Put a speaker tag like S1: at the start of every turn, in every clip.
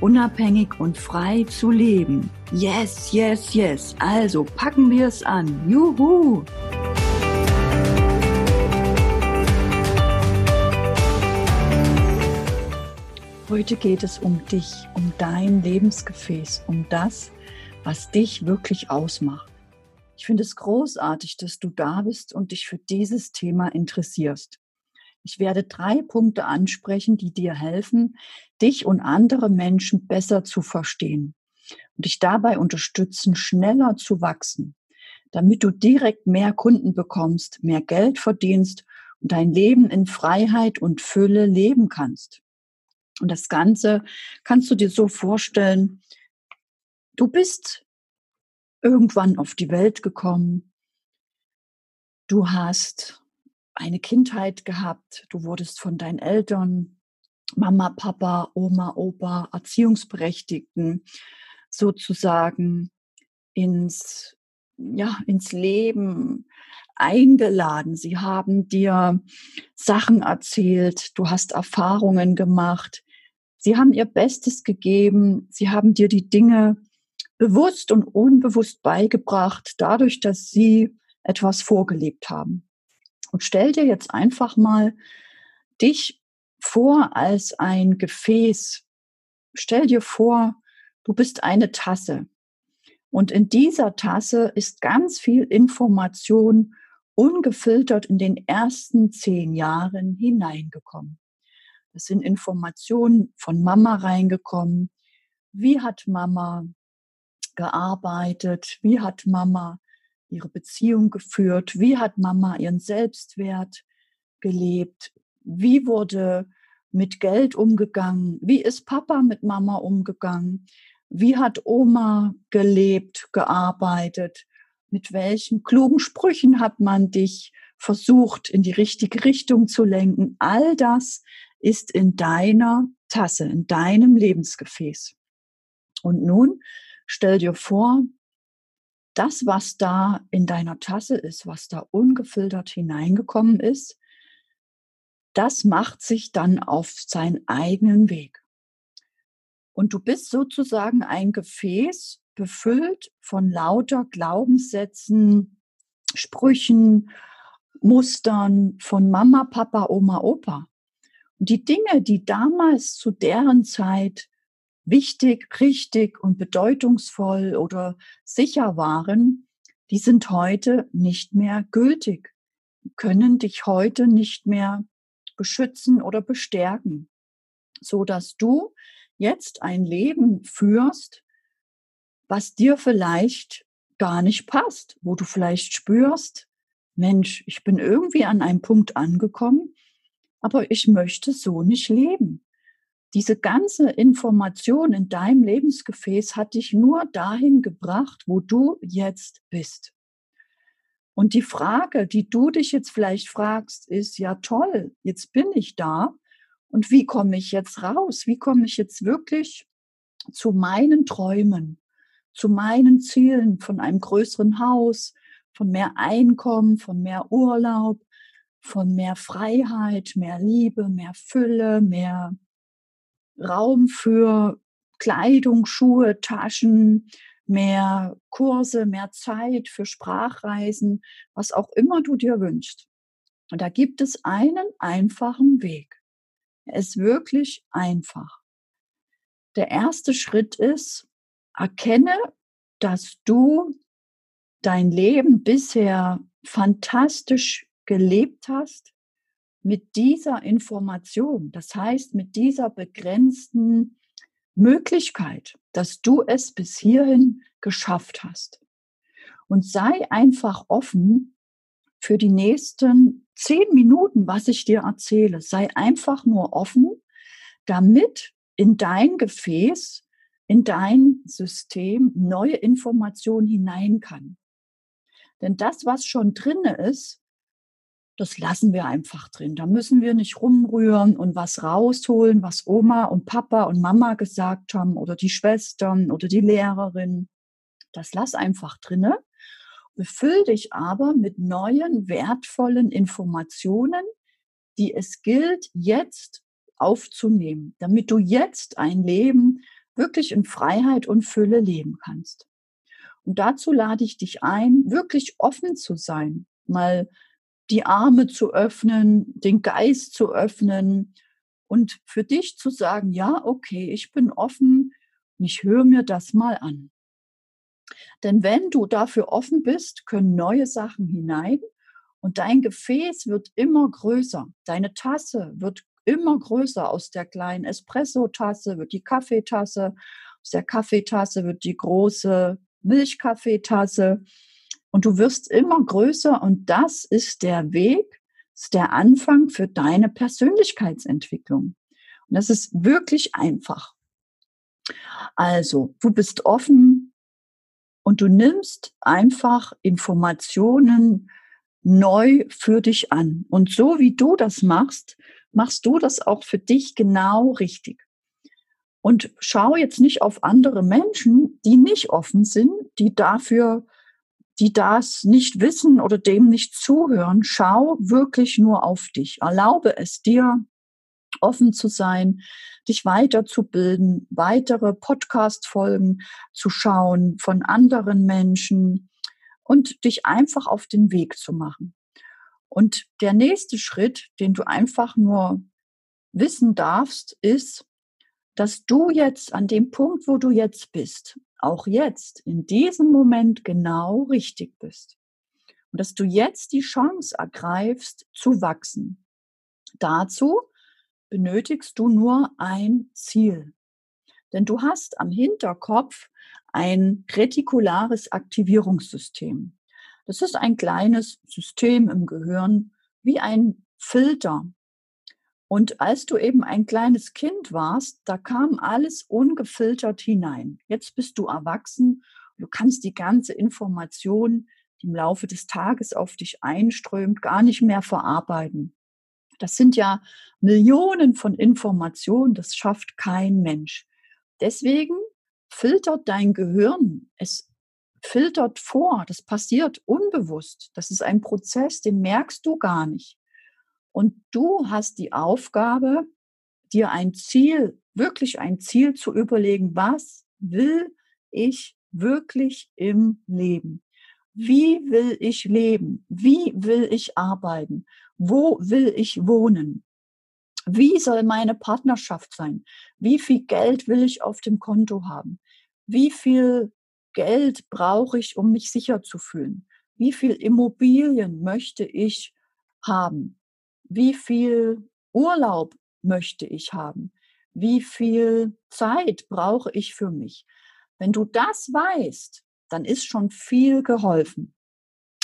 S1: unabhängig und frei zu leben. Yes, yes, yes. Also packen wir es an. Juhu! Heute geht es um dich, um dein Lebensgefäß, um das, was dich wirklich ausmacht. Ich finde es großartig, dass du da bist und dich für dieses Thema interessierst. Ich werde drei Punkte ansprechen, die dir helfen, dich und andere Menschen besser zu verstehen und dich dabei unterstützen, schneller zu wachsen, damit du direkt mehr Kunden bekommst, mehr Geld verdienst und dein Leben in Freiheit und Fülle leben kannst. Und das Ganze kannst du dir so vorstellen, du bist irgendwann auf die Welt gekommen, du hast eine Kindheit gehabt, du wurdest von deinen Eltern, Mama, Papa, Oma, Opa, Erziehungsberechtigten sozusagen ins, ja, ins Leben eingeladen. Sie haben dir Sachen erzählt, du hast Erfahrungen gemacht. Sie haben ihr Bestes gegeben. Sie haben dir die Dinge bewusst und unbewusst beigebracht, dadurch, dass sie etwas vorgelebt haben. Und stell dir jetzt einfach mal dich vor als ein Gefäß. Stell dir vor, du bist eine Tasse. Und in dieser Tasse ist ganz viel Information ungefiltert in den ersten zehn Jahren hineingekommen. Es sind Informationen von Mama reingekommen. Wie hat Mama gearbeitet? Wie hat Mama ihre Beziehung geführt? Wie hat Mama ihren Selbstwert gelebt? Wie wurde mit Geld umgegangen? Wie ist Papa mit Mama umgegangen? Wie hat Oma gelebt, gearbeitet? Mit welchen klugen Sprüchen hat man dich versucht, in die richtige Richtung zu lenken? All das ist in deiner Tasse, in deinem Lebensgefäß. Und nun stell dir vor, das, was da in deiner Tasse ist, was da ungefiltert hineingekommen ist, das macht sich dann auf seinen eigenen Weg. Und du bist sozusagen ein Gefäß befüllt von lauter Glaubenssätzen, Sprüchen, Mustern von Mama, Papa, Oma, Opa. Und die Dinge, die damals zu deren Zeit wichtig, richtig und bedeutungsvoll oder sicher waren, die sind heute nicht mehr gültig, können dich heute nicht mehr beschützen oder bestärken, so dass du jetzt ein Leben führst, was dir vielleicht gar nicht passt, wo du vielleicht spürst, Mensch, ich bin irgendwie an einem Punkt angekommen, aber ich möchte so nicht leben diese ganze Information in deinem Lebensgefäß hat dich nur dahin gebracht, wo du jetzt bist. Und die Frage, die du dich jetzt vielleicht fragst, ist, ja toll, jetzt bin ich da. Und wie komme ich jetzt raus? Wie komme ich jetzt wirklich zu meinen Träumen, zu meinen Zielen von einem größeren Haus, von mehr Einkommen, von mehr Urlaub, von mehr Freiheit, mehr Liebe, mehr Fülle, mehr Raum für Kleidung, Schuhe, Taschen, mehr Kurse, mehr Zeit für Sprachreisen, was auch immer du dir wünschst. Und da gibt es einen einfachen Weg. Er ist wirklich einfach. Der erste Schritt ist, erkenne, dass du dein Leben bisher fantastisch gelebt hast, mit dieser Information, das heißt mit dieser begrenzten Möglichkeit, dass du es bis hierhin geschafft hast. Und sei einfach offen für die nächsten zehn Minuten, was ich dir erzähle. Sei einfach nur offen, damit in dein Gefäß in dein System neue Informationen hinein kann. Denn das, was schon drinne ist, das lassen wir einfach drin. Da müssen wir nicht rumrühren und was rausholen, was Oma und Papa und Mama gesagt haben oder die Schwestern oder die Lehrerin. Das lass einfach drinne. Befüll dich aber mit neuen, wertvollen Informationen, die es gilt, jetzt aufzunehmen, damit du jetzt ein Leben wirklich in Freiheit und Fülle leben kannst. Und dazu lade ich dich ein, wirklich offen zu sein, mal die Arme zu öffnen, den Geist zu öffnen und für dich zu sagen, ja, okay, ich bin offen und ich höre mir das mal an. Denn wenn du dafür offen bist, können neue Sachen hinein und dein Gefäß wird immer größer. Deine Tasse wird immer größer. Aus der kleinen Espresso-Tasse wird die Kaffeetasse. Aus der Kaffeetasse wird die große Milchkaffeetasse. Und du wirst immer größer und das ist der Weg, ist der Anfang für deine Persönlichkeitsentwicklung. Und das ist wirklich einfach. Also, du bist offen und du nimmst einfach Informationen neu für dich an. Und so wie du das machst, machst du das auch für dich genau richtig. Und schau jetzt nicht auf andere Menschen, die nicht offen sind, die dafür die das nicht wissen oder dem nicht zuhören, schau wirklich nur auf dich. Erlaube es dir, offen zu sein, dich weiterzubilden, weitere Podcast-Folgen zu schauen von anderen Menschen und dich einfach auf den Weg zu machen. Und der nächste Schritt, den du einfach nur wissen darfst, ist, dass du jetzt an dem Punkt, wo du jetzt bist, auch jetzt, in diesem Moment genau richtig bist. Und dass du jetzt die Chance ergreifst, zu wachsen. Dazu benötigst du nur ein Ziel. Denn du hast am Hinterkopf ein retikulares Aktivierungssystem. Das ist ein kleines System im Gehirn, wie ein Filter, und als du eben ein kleines Kind warst, da kam alles ungefiltert hinein. Jetzt bist du erwachsen, du kannst die ganze Information, die im Laufe des Tages auf dich einströmt, gar nicht mehr verarbeiten. Das sind ja Millionen von Informationen, das schafft kein Mensch. Deswegen filtert dein Gehirn, es filtert vor, das passiert unbewusst. Das ist ein Prozess, den merkst du gar nicht. Und du hast die Aufgabe, dir ein Ziel, wirklich ein Ziel zu überlegen, was will ich wirklich im Leben? Wie will ich leben? Wie will ich arbeiten? Wo will ich wohnen? Wie soll meine Partnerschaft sein? Wie viel Geld will ich auf dem Konto haben? Wie viel Geld brauche ich, um mich sicher zu fühlen? Wie viel Immobilien möchte ich haben? Wie viel Urlaub möchte ich haben? Wie viel Zeit brauche ich für mich? Wenn du das weißt, dann ist schon viel geholfen.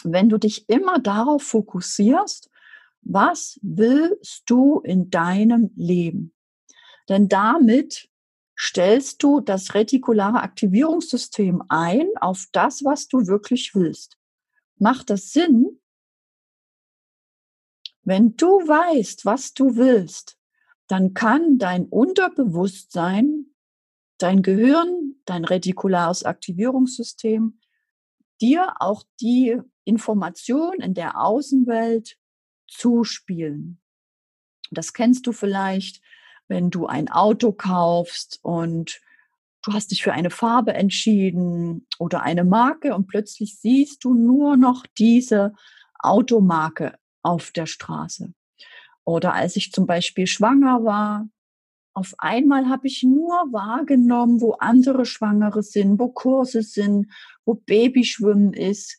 S1: Wenn du dich immer darauf fokussierst, was willst du in deinem Leben? Denn damit stellst du das retikulare Aktivierungssystem ein auf das, was du wirklich willst. Macht das Sinn, wenn du weißt, was du willst, dann kann dein Unterbewusstsein, dein Gehirn, dein retikulares Aktivierungssystem dir auch die Information in der Außenwelt zuspielen. Das kennst du vielleicht, wenn du ein Auto kaufst und du hast dich für eine Farbe entschieden oder eine Marke und plötzlich siehst du nur noch diese Automarke auf der Straße. Oder als ich zum Beispiel schwanger war, auf einmal habe ich nur wahrgenommen, wo andere Schwangere sind, wo Kurse sind, wo Babyschwimmen ist.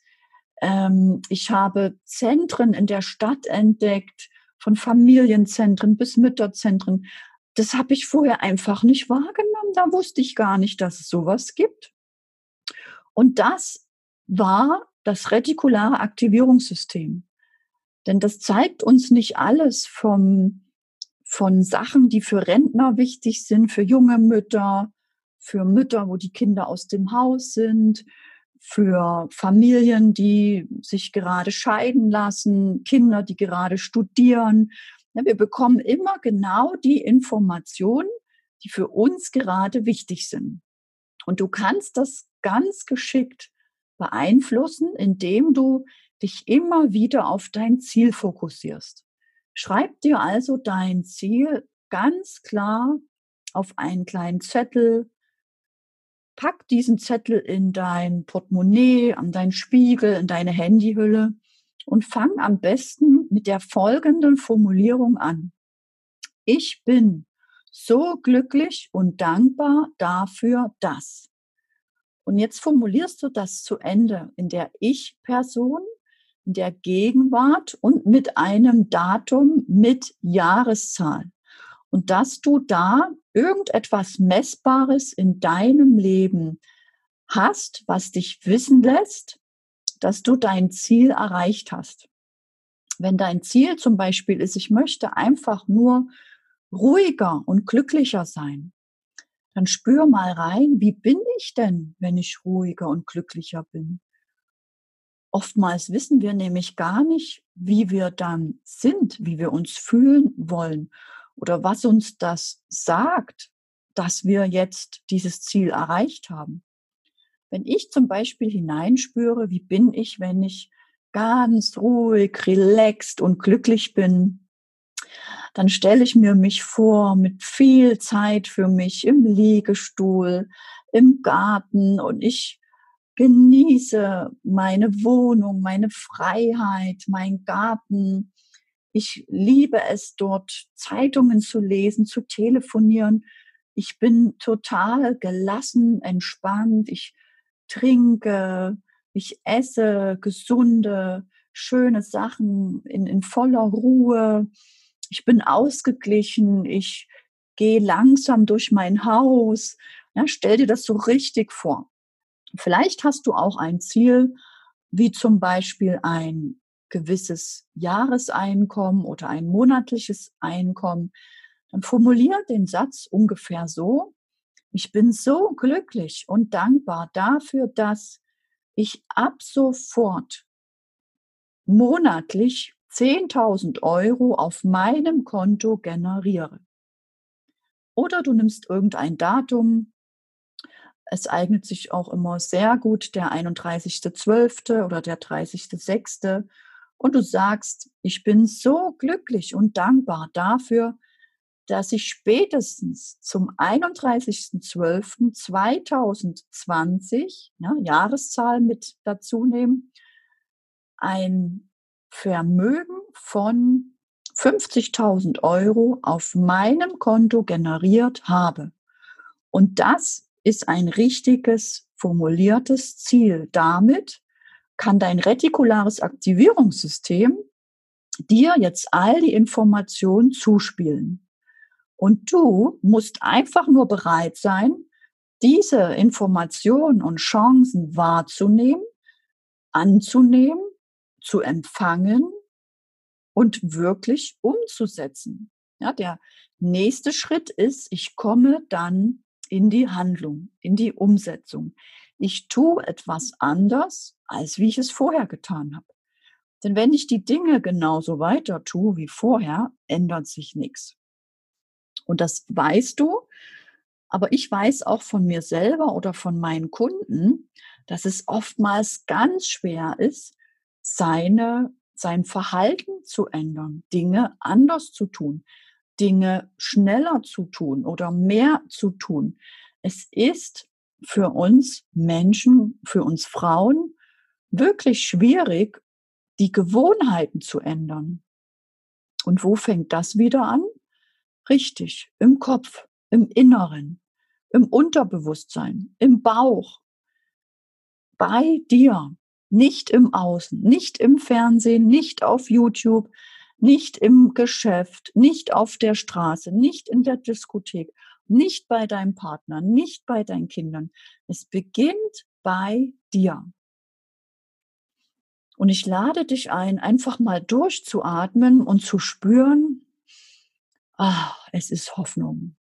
S1: Ähm, ich habe Zentren in der Stadt entdeckt, von Familienzentren bis Mütterzentren. Das habe ich vorher einfach nicht wahrgenommen. Da wusste ich gar nicht, dass es sowas gibt. Und das war das retikulare Aktivierungssystem. Denn das zeigt uns nicht alles vom, von Sachen, die für Rentner wichtig sind, für junge Mütter, für Mütter, wo die Kinder aus dem Haus sind, für Familien, die sich gerade scheiden lassen, Kinder, die gerade studieren. Wir bekommen immer genau die Informationen, die für uns gerade wichtig sind. Und du kannst das ganz geschickt beeinflussen, indem du dich immer wieder auf dein Ziel fokussierst. Schreib dir also dein Ziel ganz klar auf einen kleinen Zettel. Pack diesen Zettel in dein Portemonnaie, an deinen Spiegel, in deine Handyhülle und fang am besten mit der folgenden Formulierung an. Ich bin so glücklich und dankbar dafür, dass. Und jetzt formulierst du das zu Ende in der Ich-Person, in der Gegenwart und mit einem Datum mit Jahreszahl. Und dass du da irgendetwas Messbares in deinem Leben hast, was dich wissen lässt, dass du dein Ziel erreicht hast. Wenn dein Ziel zum Beispiel ist, ich möchte einfach nur ruhiger und glücklicher sein, dann spür mal rein, wie bin ich denn, wenn ich ruhiger und glücklicher bin? Oftmals wissen wir nämlich gar nicht, wie wir dann sind, wie wir uns fühlen wollen oder was uns das sagt, dass wir jetzt dieses Ziel erreicht haben. Wenn ich zum Beispiel hineinspüre, wie bin ich, wenn ich ganz ruhig, relaxed und glücklich bin, dann stelle ich mir mich vor mit viel Zeit für mich im Liegestuhl, im Garten und ich genieße meine Wohnung, meine Freiheit, mein Garten. Ich liebe es dort, Zeitungen zu lesen, zu telefonieren. Ich bin total gelassen, entspannt. Ich trinke, ich esse gesunde, schöne Sachen in, in voller Ruhe ich bin ausgeglichen, ich gehe langsam durch mein Haus. Ja, stell dir das so richtig vor. Vielleicht hast du auch ein Ziel, wie zum Beispiel ein gewisses Jahreseinkommen oder ein monatliches Einkommen. Dann formulier den Satz ungefähr so. Ich bin so glücklich und dankbar dafür, dass ich ab sofort monatlich 10.000 Euro auf meinem Konto generiere. Oder du nimmst irgendein Datum. Es eignet sich auch immer sehr gut der 31.12. oder der 30.06. Und du sagst, ich bin so glücklich und dankbar dafür, dass ich spätestens zum 31.12.2020, ja, Jahreszahl mit dazu nehmen, ein Vermögen von 50.000 Euro auf meinem Konto generiert habe. Und das ist ein richtiges formuliertes Ziel. Damit kann dein retikulares Aktivierungssystem dir jetzt all die Informationen zuspielen. Und du musst einfach nur bereit sein, diese Informationen und Chancen wahrzunehmen, anzunehmen zu empfangen und wirklich umzusetzen. Ja, der nächste Schritt ist, ich komme dann in die Handlung, in die Umsetzung. Ich tue etwas anders, als wie ich es vorher getan habe. Denn wenn ich die Dinge genauso weiter tue wie vorher, ändert sich nichts. Und das weißt du, aber ich weiß auch von mir selber oder von meinen Kunden, dass es oftmals ganz schwer ist, seine, sein Verhalten zu ändern, Dinge anders zu tun, Dinge schneller zu tun oder mehr zu tun. Es ist für uns Menschen, für uns Frauen wirklich schwierig, die Gewohnheiten zu ändern. Und wo fängt das wieder an? Richtig, im Kopf, im Inneren, im Unterbewusstsein, im Bauch, bei dir. Nicht im Außen, nicht im Fernsehen, nicht auf YouTube, nicht im Geschäft, nicht auf der Straße, nicht in der Diskothek, nicht bei deinem Partner, nicht bei deinen Kindern. Es beginnt bei dir. Und ich lade dich ein, einfach mal durchzuatmen und zu spüren, ah, es ist Hoffnung.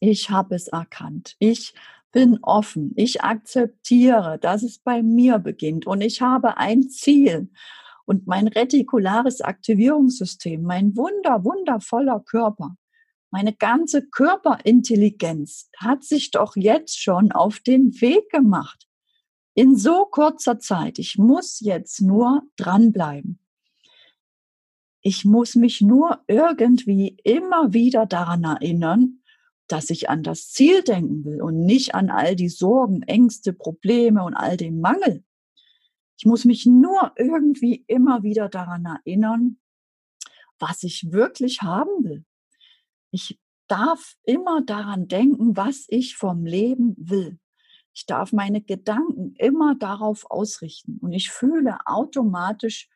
S1: Ich habe es erkannt. Ich bin offen, ich akzeptiere, dass es bei mir beginnt und ich habe ein Ziel. Und mein retikulares Aktivierungssystem, mein wunder, wundervoller Körper, meine ganze Körperintelligenz hat sich doch jetzt schon auf den Weg gemacht. In so kurzer Zeit. Ich muss jetzt nur dranbleiben. Ich muss mich nur irgendwie immer wieder daran erinnern, dass ich an das Ziel denken will und nicht an all die Sorgen, Ängste, Probleme und all den Mangel. Ich muss mich nur irgendwie immer wieder daran erinnern, was ich wirklich haben will. Ich darf immer daran denken, was ich vom Leben will. Ich darf meine Gedanken immer darauf ausrichten und ich fühle automatisch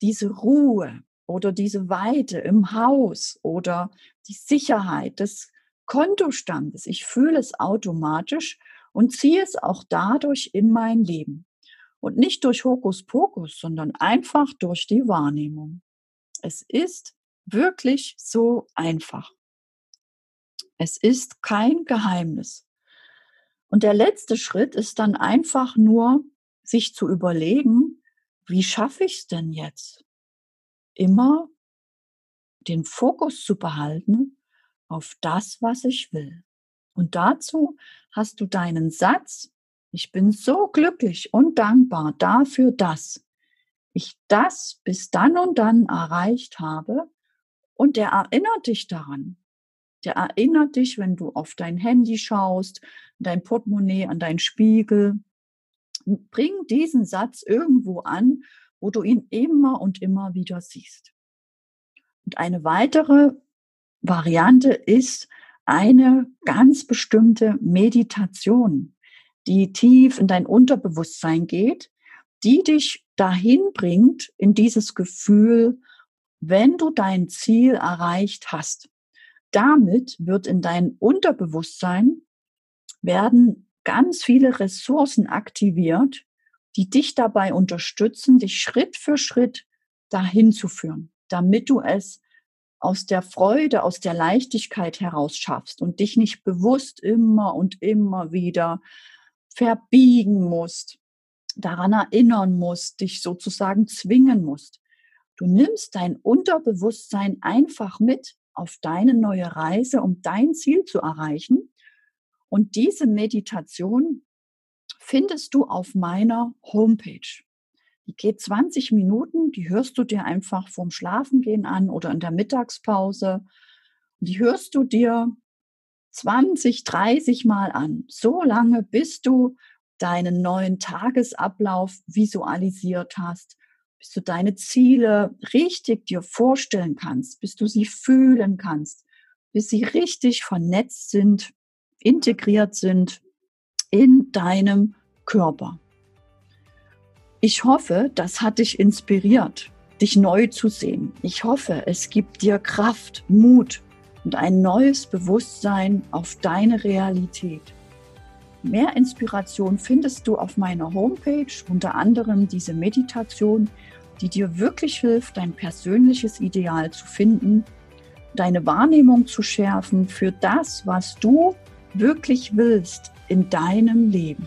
S1: diese Ruhe oder diese Weite im Haus oder die Sicherheit des Kontostandes. Ich fühle es automatisch und ziehe es auch dadurch in mein Leben. Und nicht durch Hokuspokus, sondern einfach durch die Wahrnehmung. Es ist wirklich so einfach. Es ist kein Geheimnis. Und der letzte Schritt ist dann einfach nur, sich zu überlegen, wie schaffe ich es denn jetzt? Immer den Fokus zu behalten auf das, was ich will. Und dazu hast du deinen Satz, ich bin so glücklich und dankbar dafür, dass ich das bis dann und dann erreicht habe. Und der erinnert dich daran. Der erinnert dich, wenn du auf dein Handy schaust, dein Portemonnaie, an deinen Spiegel. Bring diesen Satz irgendwo an, wo du ihn immer und immer wieder siehst. Und eine weitere Variante ist eine ganz bestimmte Meditation, die tief in dein Unterbewusstsein geht, die dich dahin bringt in dieses Gefühl, wenn du dein Ziel erreicht hast. Damit wird in dein Unterbewusstsein werden ganz viele Ressourcen aktiviert, die dich dabei unterstützen, dich Schritt für Schritt dahin zu führen, damit du es aus der Freude, aus der Leichtigkeit heraus schaffst und dich nicht bewusst immer und immer wieder verbiegen musst, daran erinnern musst, dich sozusagen zwingen musst. Du nimmst dein Unterbewusstsein einfach mit auf deine neue Reise, um dein Ziel zu erreichen. Und diese Meditation findest du auf meiner Homepage. Die geht 20 Minuten, die hörst du dir einfach vorm Schlafengehen an oder in der Mittagspause. Die hörst du dir 20, 30 Mal an. So lange, bis du deinen neuen Tagesablauf visualisiert hast, bis du deine Ziele richtig dir vorstellen kannst, bis du sie fühlen kannst, bis sie richtig vernetzt sind, integriert sind in deinem Körper. Ich hoffe, das hat dich inspiriert, dich neu zu sehen. Ich hoffe, es gibt dir Kraft, Mut und ein neues Bewusstsein auf deine Realität. Mehr Inspiration findest du auf meiner Homepage, unter anderem diese Meditation, die dir wirklich hilft, dein persönliches Ideal zu finden, deine Wahrnehmung zu schärfen für das, was du wirklich willst in deinem Leben.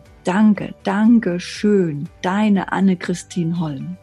S1: danke, danke schön. Deine Anne-Christine Holm.